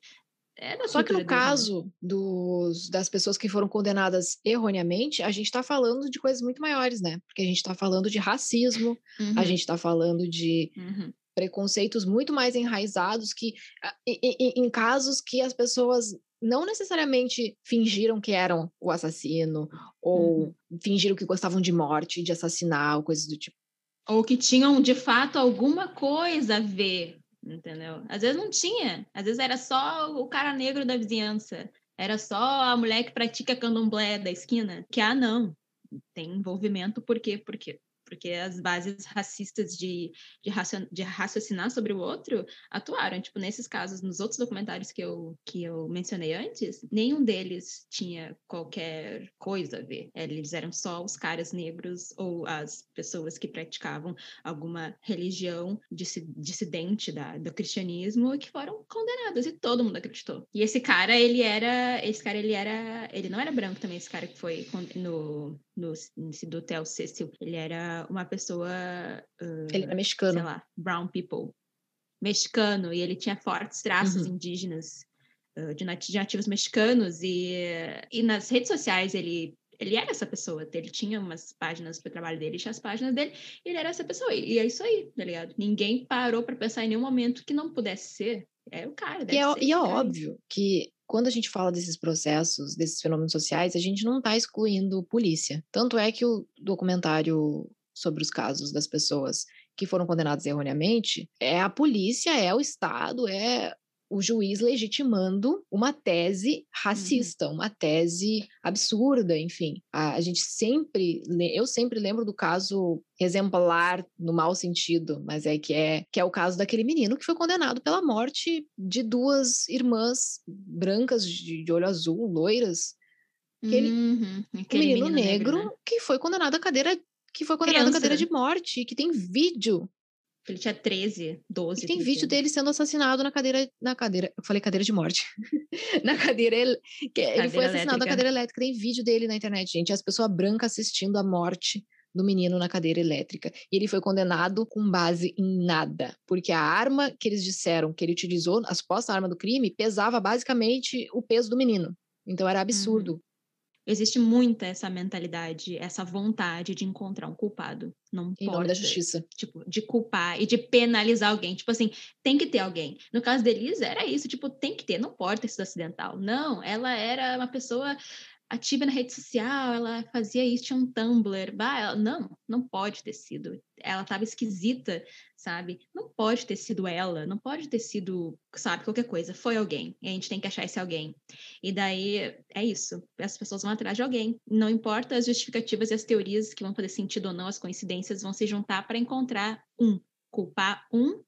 Só que no caso dos, das pessoas que foram condenadas erroneamente, a gente está falando de coisas muito maiores, né? Porque a gente está falando de racismo, uhum. a gente está falando de uhum. preconceitos muito mais enraizados que em, em, casos que as pessoas não necessariamente fingiram que eram o assassino, ou uhum. fingiram que gostavam de morte, de assassinar, ou coisas do tipo. Ou que tinham, de fato, alguma coisa a ver, entendeu? Às vezes não tinha. Às vezes era só o cara negro da vizinhança. Era só a mulher que pratica candomblé da esquina. Que, ah, não. Tem envolvimento, por quê? Porque porque as bases racistas de, de, de raciocinar sobre o outro atuaram. Tipo, nesses casos, nos outros documentários que eu, que eu mencionei antes, nenhum deles tinha qualquer coisa a ver. Eles eram só os caras negros ou as pessoas que praticavam alguma religião dissidente da, do cristianismo que foram condenadas e todo mundo acreditou. E esse cara, ele era, esse cara, ele era, ele não era branco também, esse cara que foi no, no, nesse do Hotel Cecil, ele era uma pessoa. Uh, ele era mexicano. Sei lá, brown people. Mexicano, e ele tinha fortes traços uhum. indígenas, uh, de, nat de nativos mexicanos, e, e nas redes sociais ele ele era essa pessoa, ele tinha umas páginas para o trabalho dele, tinha as páginas dele, e ele era essa pessoa, e é isso aí, tá ligado? Ninguém parou para pensar em nenhum momento que não pudesse ser, é o cara, e é, e é óbvio que quando a gente fala desses processos, desses fenômenos sociais, a gente não está excluindo polícia. Tanto é que o documentário sobre os casos das pessoas que foram condenadas erroneamente é a polícia, é o Estado, é o juiz legitimando uma tese uhum. racista, uhum. uma tese absurda, enfim. A, a, gente sempre, eu sempre lembro do caso exemplar no mau sentido, mas é que é que é o caso daquele menino que foi condenado pela morte de duas irmãs brancas de, de olho azul, loiras. Aquele, uhum, aquele menino, menino, negro, negro né? que foi condenado à cadeira que foi condenado à cadeira de morte, que tem vídeo ele tinha 13, 12. E tem vídeo dele sendo assassinado na cadeira. Na cadeira. Eu falei cadeira de morte. na cadeira. Que cadeira ele foi assassinado elétrica. na cadeira elétrica. Tem vídeo dele na internet, gente. As pessoas brancas assistindo a morte do menino na cadeira elétrica. E ele foi condenado com base em nada. Porque a arma que eles disseram que ele utilizou, a suposta arma do crime, pesava basicamente o peso do menino. Então era absurdo. Uhum existe muita essa mentalidade, essa vontade de encontrar um culpado. Não em da justiça. Tipo, de culpar e de penalizar alguém. Tipo assim, tem que ter alguém. No caso da Elisa, era isso. Tipo, tem que ter. Não pode ter sido acidental. Não, ela era uma pessoa ativa na rede social, ela fazia isso, tinha um Tumblr. Bah, ela, não, não pode ter sido. Ela estava esquisita, sabe? Não pode ter sido ela, não pode ter sido, sabe, qualquer coisa. Foi alguém. E a gente tem que achar esse alguém. E daí é isso. As pessoas vão atrás de alguém. Não importa as justificativas e as teorias que vão fazer sentido ou não, as coincidências vão se juntar para encontrar um, culpar um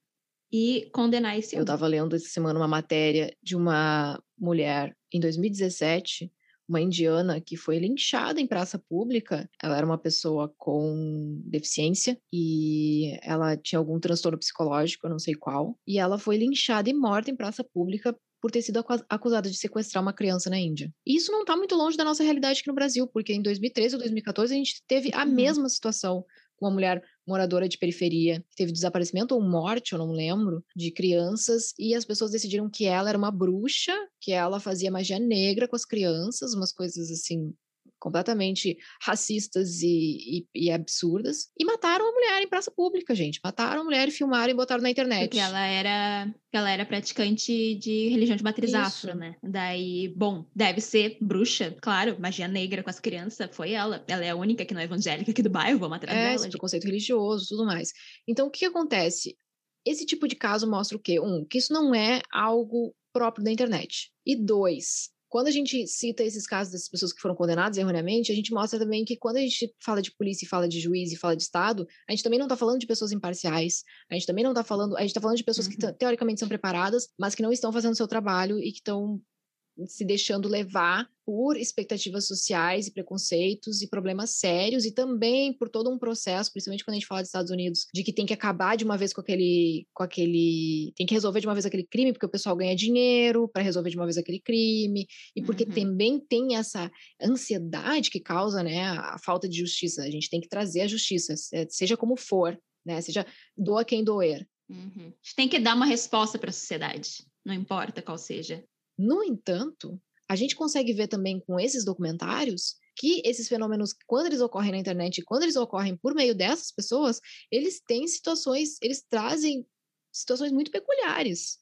e condenar esse Eu estava lendo essa semana uma matéria de uma mulher em 2017 uma indiana que foi linchada em praça pública. Ela era uma pessoa com deficiência e ela tinha algum transtorno psicológico, eu não sei qual, e ela foi linchada e morta em praça pública por ter sido acusada de sequestrar uma criança na Índia. E isso não está muito longe da nossa realidade aqui no Brasil, porque em 2013 ou 2014 a gente teve a uhum. mesma situação com uma mulher moradora de periferia, teve desaparecimento ou morte, eu não lembro, de crianças, e as pessoas decidiram que ela era uma bruxa, que ela fazia magia negra com as crianças, umas coisas assim completamente racistas e, e, e, absurdas, e mataram a mulher em praça pública, gente. Mataram a mulher e filmaram e botaram na internet. Porque ela era, ela era praticante de religião de matriz afro, né? Daí, bom, deve ser bruxa, claro, magia negra com as crianças, foi ela. Ela é a única que não é evangélica aqui do bairro, vamos atrás é, dela. É, conceito religioso, tudo mais. Então, o que acontece? Esse tipo de caso mostra o quê? Um, que isso não é algo próprio da internet. E dois, quando a gente cita esses casos dessas pessoas que foram condenadas erroneamente, a gente mostra também que quando a gente fala de polícia, fala de juiz e fala de Estado, a gente também não está falando de pessoas imparciais, a gente também não está falando, a gente está falando de pessoas uhum. que teoricamente são preparadas, mas que não estão fazendo o seu trabalho e que estão se deixando levar por expectativas sociais e preconceitos e problemas sérios e também por todo um processo, principalmente quando a gente fala dos Estados Unidos, de que tem que acabar de uma vez com aquele com aquele tem que resolver de uma vez aquele crime porque o pessoal ganha dinheiro para resolver de uma vez aquele crime e porque uhum. também tem essa ansiedade que causa, né, a falta de justiça. A gente tem que trazer a justiça, seja como for, né? Seja doa quem doer. Uhum. A gente tem que dar uma resposta para a sociedade, não importa qual seja. No entanto, a gente consegue ver também com esses documentários que esses fenômenos, quando eles ocorrem na internet, quando eles ocorrem por meio dessas pessoas, eles têm situações, eles trazem situações muito peculiares,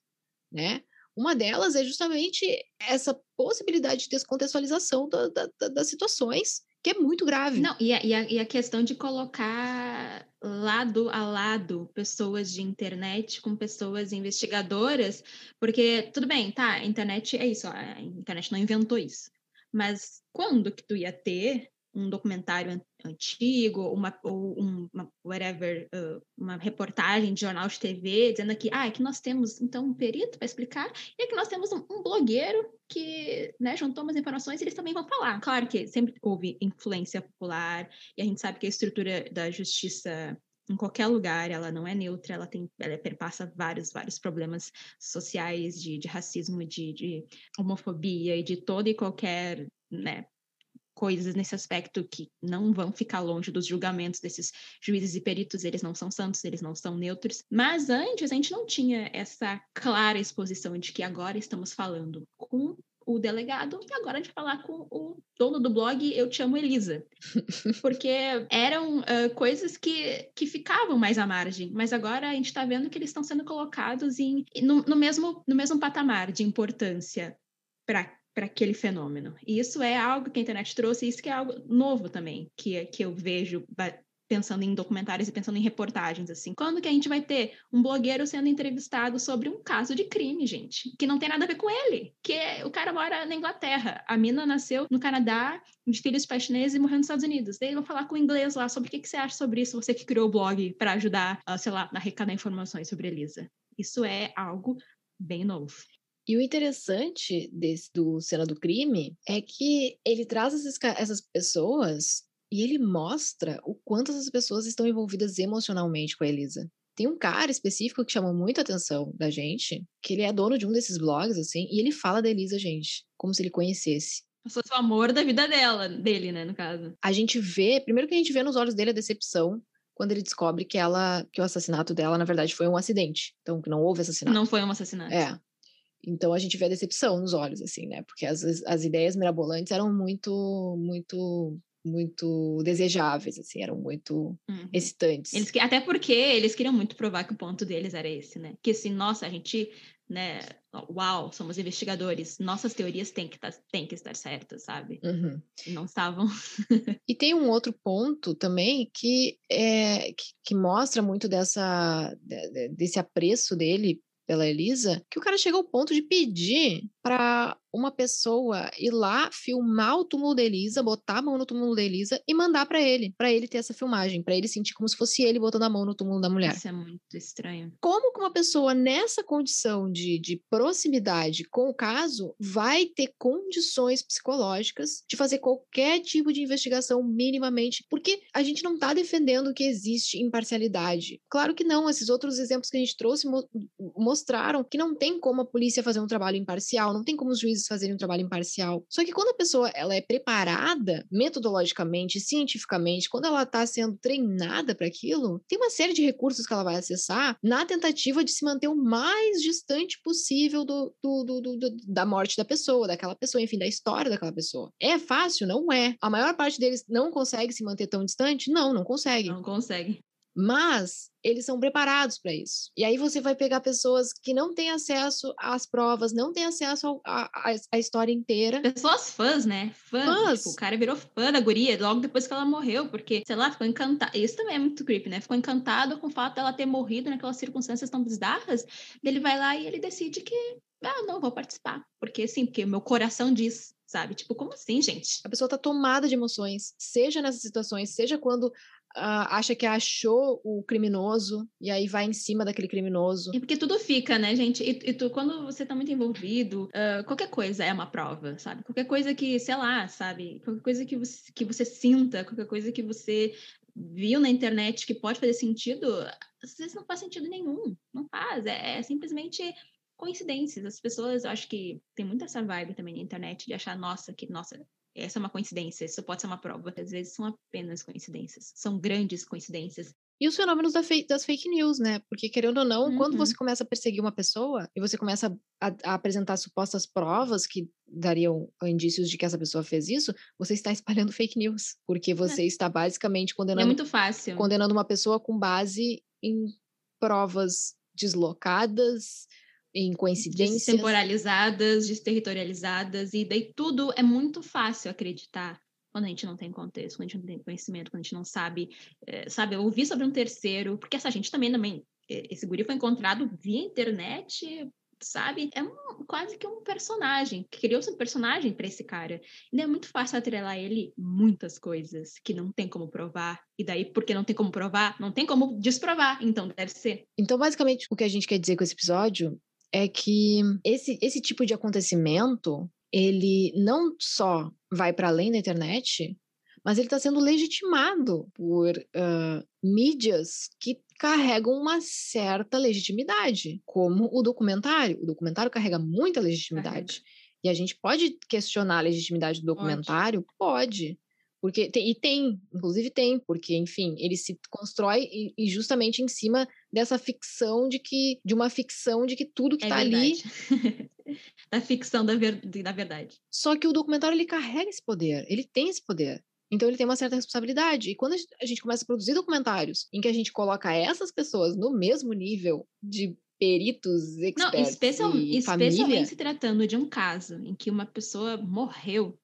né? Uma delas é justamente essa possibilidade de descontextualização da, da, das situações que é muito grave. Não, e a, e, a, e a, questão de colocar lado a lado pessoas de internet com pessoas investigadoras, porque tudo bem, tá, a internet é isso, a internet não inventou isso. Mas quando que tu ia ter um documentário antigo, uma, ou uma, whatever, uma reportagem de jornal de TV, dizendo que, ah, aqui nós temos, então, um perito para explicar, e aqui nós temos um, um blogueiro que, né, juntou umas informações e eles também vão falar. Claro que sempre houve influência popular, e a gente sabe que a estrutura da justiça em qualquer lugar, ela não é neutra, ela tem, ela perpassa vários, vários problemas sociais de, de racismo, de, de homofobia e de toda e qualquer né, coisas nesse aspecto que não vão ficar longe dos julgamentos desses juízes e peritos, eles não são santos, eles não são neutros. Mas antes a gente não tinha essa clara exposição de que agora estamos falando com o delegado e agora vai falar com o dono do blog Eu Te Amo Elisa. Porque eram uh, coisas que, que ficavam mais à margem, mas agora a gente está vendo que eles estão sendo colocados em, no, no, mesmo, no mesmo patamar de importância para para aquele fenômeno. E isso é algo que a internet trouxe, e isso que é algo novo também, que, que eu vejo pensando em documentários e pensando em reportagens, assim. Quando que a gente vai ter um blogueiro sendo entrevistado sobre um caso de crime, gente? Que não tem nada a ver com ele. Que o cara mora na Inglaterra. A mina nasceu no Canadá, de filhos pachineses e morreu nos Estados Unidos. Daí vão falar com o inglês lá sobre o que, que você acha sobre isso, você que criou o blog para ajudar, sei lá, a arrecadar informações sobre Elisa. Isso é algo bem novo. E o interessante desse, do Cena do Crime é que ele traz essas, essas pessoas e ele mostra o quanto essas pessoas estão envolvidas emocionalmente com a Elisa. Tem um cara específico que chamou muito a atenção da gente, que ele é dono de um desses blogs, assim, e ele fala da Elisa, gente, como se ele conhecesse. Como se fosse o amor da vida dela, dele, né, no caso. A gente vê, primeiro que a gente vê nos olhos dele a decepção quando ele descobre que ela, que o assassinato dela, na verdade, foi um acidente. Então, que não houve assassinato. Não foi um assassinato. É. Então a gente vê a decepção nos olhos, assim, né? Porque as, as ideias mirabolantes eram muito, muito, muito desejáveis, assim, eram muito uhum. excitantes. Eles, até porque eles queriam muito provar que o ponto deles era esse, né? Que assim, nossa, a gente, né? Uau, somos investigadores, nossas teorias têm que, tá, têm que estar certas, sabe? Uhum. Não estavam. e tem um outro ponto também que, é, que, que mostra muito dessa, desse apreço dele pela Elisa, que o cara chega ao ponto de pedir para uma pessoa ir lá filmar o túmulo da Elisa, botar a mão no túmulo da Elisa e mandar para ele, para ele ter essa filmagem, para ele sentir como se fosse ele botando a mão no túmulo da mulher. Isso é muito estranho. Como que uma pessoa nessa condição de, de proximidade com o caso vai ter condições psicológicas de fazer qualquer tipo de investigação minimamente? Porque a gente não está defendendo que existe imparcialidade. Claro que não, esses outros exemplos que a gente trouxe mo mostraram que não tem como a polícia fazer um trabalho imparcial, não tem como os juízes fazerem um trabalho imparcial. Só que quando a pessoa ela é preparada metodologicamente, cientificamente, quando ela está sendo treinada para aquilo, tem uma série de recursos que ela vai acessar na tentativa de se manter o mais distante possível do, do, do, do da morte da pessoa, daquela pessoa, enfim, da história daquela pessoa. É fácil? Não é. A maior parte deles não consegue se manter tão distante? Não, não consegue. Não consegue. Mas eles são preparados para isso. E aí você vai pegar pessoas que não têm acesso às provas, não têm acesso à história inteira. Pessoas fãs, né? Fãs. fãs. Tipo, o cara virou fã da guria logo depois que ela morreu, porque, sei lá, ficou encantado. Isso também é muito creepy, né? Ficou encantado com o fato dela ter morrido naquelas circunstâncias tão bizarras. Ele vai lá e ele decide que, ah, não, vou participar. Porque sim, porque o meu coração diz sabe? Tipo, como assim, gente? A pessoa tá tomada de emoções, seja nessas situações, seja quando uh, acha que achou o criminoso e aí vai em cima daquele criminoso. Porque tudo fica, né, gente? E, e tu, quando você tá muito envolvido, uh, qualquer coisa é uma prova, sabe? Qualquer coisa que, sei lá, sabe? Qualquer coisa que você, que você sinta, qualquer coisa que você viu na internet que pode fazer sentido, às vezes não faz sentido nenhum. Não faz. É, é simplesmente coincidências. As pessoas, eu acho que tem muita essa vibe também na internet de achar, nossa, que, nossa, essa é uma coincidência, isso pode ser uma prova. Às vezes são apenas coincidências, são grandes coincidências. E os fenômenos da das fake news, né? Porque, querendo ou não, uhum. quando você começa a perseguir uma pessoa e você começa a, a, apresentar supostas provas que dariam indícios de que essa pessoa fez isso, você está espalhando fake news. Porque é. você é. está basicamente condenando. É muito fácil. Condenando uma pessoa com base em provas deslocadas, em coincidências. Destemporalizadas, desterritorializadas, e daí tudo é muito fácil acreditar quando a gente não tem contexto, quando a gente não tem conhecimento, quando a gente não sabe, é, sabe, ouvir sobre um terceiro, porque essa gente também, também esse guri foi encontrado via internet, sabe? É um, quase que um personagem, criou-se um personagem para esse cara. E é muito fácil atrelar ele muitas coisas que não tem como provar. E daí, porque não tem como provar, não tem como desprovar, então deve ser. Então, basicamente, o que a gente quer dizer com esse episódio é que esse, esse tipo de acontecimento ele não só vai para além da internet, mas ele está sendo legitimado por uh, mídias que carregam uma certa legitimidade, como o documentário. O documentário carrega muita legitimidade. Carrega. E a gente pode questionar a legitimidade do documentário? Pode. pode. Porque tem, e tem, inclusive tem, porque, enfim, ele se constrói e, e, justamente em cima dessa ficção de que, de uma ficção de que tudo que é tá ali. da ficção da, ver, da verdade. Só que o documentário ele carrega esse poder, ele tem esse poder. Então ele tem uma certa responsabilidade. E quando a gente começa a produzir documentários em que a gente coloca essas pessoas no mesmo nível de peritos, experts Não, especial, e especialmente família... se tratando de um caso em que uma pessoa morreu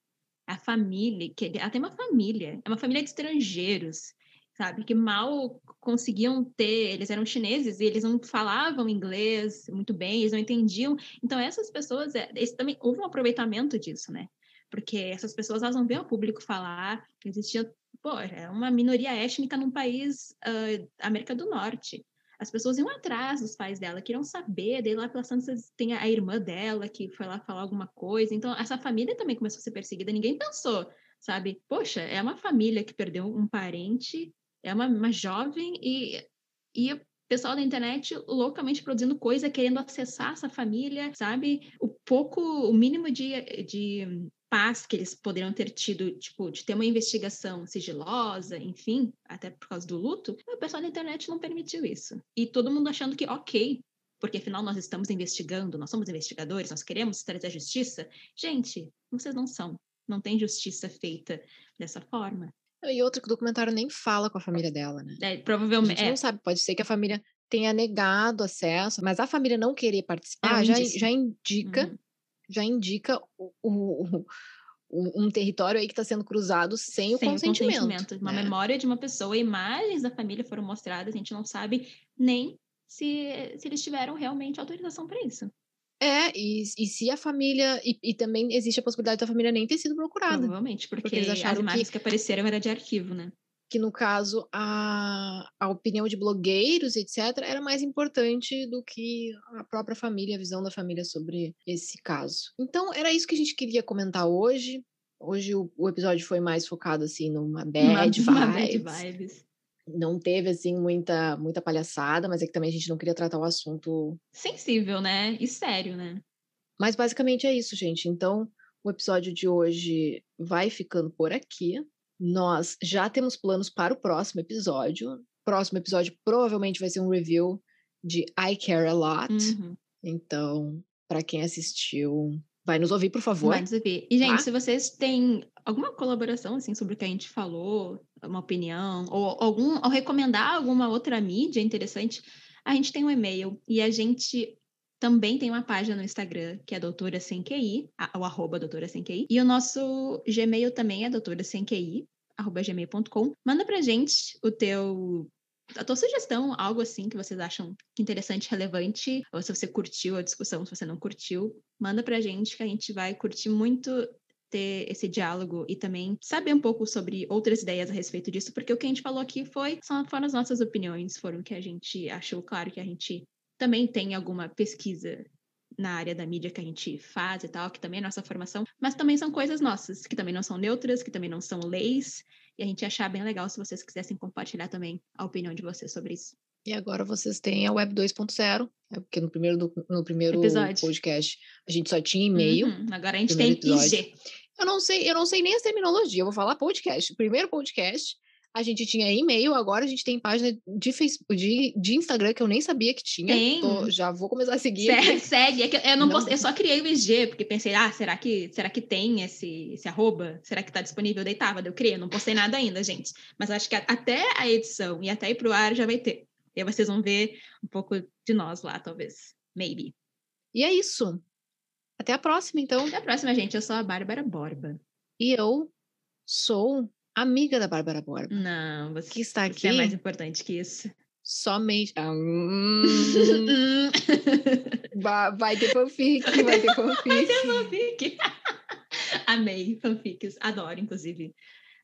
a família, que ela tem uma família, é uma família de estrangeiros, sabe, que mal conseguiam ter, eles eram chineses e eles não falavam inglês muito bem, eles não entendiam. Então essas pessoas, é, também houve um aproveitamento disso, né? Porque essas pessoas elas não vêem o público falar, existia, pô, é uma minoria étnica num país uh, América do Norte as pessoas iam atrás dos pais dela, queriam saber, daí lá pelas tantas tem a irmã dela que foi lá falar alguma coisa. Então, essa família também começou a ser perseguida, ninguém pensou, sabe? Poxa, é uma família que perdeu um parente, é uma, uma jovem e, e pessoal da internet loucamente produzindo coisa, querendo acessar essa família, sabe? O pouco, o mínimo de, de paz que eles poderiam ter tido, tipo, de ter uma investigação sigilosa, enfim, até por causa do luto, o pessoal da internet não permitiu isso. E todo mundo achando que, ok, porque afinal nós estamos investigando, nós somos investigadores, nós queremos trazer justiça. Gente, vocês não são. Não tem justiça feita dessa forma. E outro que o documentário nem fala com a família dela, né? É, provavelmente. A gente é. não sabe, pode ser que a família tenha negado acesso, mas a família não querer participar é já, já indica uhum já indica o, o, o, um território aí que está sendo cruzado sem, sem o consentimento. O consentimento. Uma né? memória de uma pessoa, imagens da família foram mostradas, a gente não sabe nem se, se eles tiveram realmente autorização para isso. É, e, e se a família. E, e, também existe a possibilidade da família nem ter sido procurada. Provavelmente, porque, porque eles acharam as imagens que, que apareceram era de arquivo, né? Que no caso a, a opinião de blogueiros, etc., era mais importante do que a própria família, a visão da família sobre esse caso. Então, era isso que a gente queria comentar hoje. Hoje o, o episódio foi mais focado assim numa bad, uma, vibes. Uma bad vibes não teve assim muita muita palhaçada, mas é que também a gente não queria tratar o assunto sensível, né? E sério, né? Mas basicamente é isso, gente. Então, o episódio de hoje vai ficando por aqui. Nós já temos planos para o próximo episódio. Próximo episódio provavelmente vai ser um review de I Care a Lot. Uhum. Então, para quem assistiu, vai nos ouvir, por favor. Vai nos ouvir. E, gente, tá? se vocês têm alguma colaboração, assim, sobre o que a gente falou, uma opinião, ou, algum, ou recomendar alguma outra mídia interessante, a gente tem um e-mail e a gente também tem uma página no Instagram, que é doutora sem QI, o arroba doutora sem QI, e o nosso Gmail também é doutora sem QI, arroba gmail.com. Manda pra gente o teu a tua sugestão, algo assim que vocês acham interessante, relevante, ou se você curtiu a discussão, se você não curtiu, manda pra gente que a gente vai curtir muito ter esse diálogo e também saber um pouco sobre outras ideias a respeito disso, porque o que a gente falou aqui foi são, foram as nossas opiniões, foram o que a gente achou, claro que a gente também tem alguma pesquisa na área da mídia que a gente faz e tal, que também é nossa formação, mas também são coisas nossas, que também não são neutras, que também não são leis, e a gente achar bem legal se vocês quisessem compartilhar também a opinião de vocês sobre isso. E agora vocês têm a Web 2.0, é porque no primeiro, no primeiro podcast a gente só tinha e-mail. Uhum, agora a gente tem episódio. IG. Eu não sei, eu não sei nem a terminologia, eu vou falar podcast. Primeiro podcast, a gente tinha e-mail, agora a gente tem página de Facebook, de, de Instagram que eu nem sabia que tinha. Tem. Tô, já vou começar a seguir. Segue, segue. É que eu não, não. Posso, eu só criei o IG, porque pensei, ah, será que, será que tem esse, esse arroba? Será que tá disponível? Daí tava, eu criei, eu não postei nada ainda, gente. Mas acho que até a edição e até ir pro ar já vai ter. E aí vocês vão ver um pouco de nós lá, talvez. Maybe. E é isso. Até a próxima, então. Até a próxima, gente. Eu sou a Bárbara Borba. E eu sou amiga da Bárbara Borba. Não, você, que está aqui. é mais importante que isso. Somente. Ah, hum... vai ter fanfic, vai ter fanfic. Vai ter fanfic. Amei fanfics, adoro, inclusive.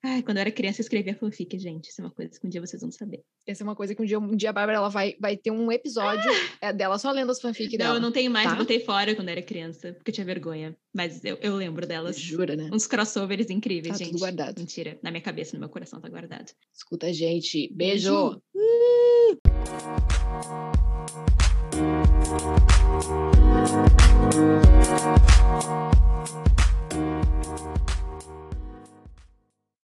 Ai, quando eu era criança, eu escrevia fanfic, gente. Isso é uma coisa que um dia vocês vão saber. Essa é uma coisa que um dia, um dia a Bárbara ela vai, vai ter um episódio ah! É, dela só lendo as fanfic dela. Não, eu não tenho mais, tá? botei fora quando era criança, porque eu tinha vergonha. Mas eu, eu lembro delas. Jura, né? Uns crossovers incríveis, tá gente. Tudo guardado. Mentira. Na minha cabeça, no meu coração tá guardado. Escuta, gente. Beijo! Beijo. Uh!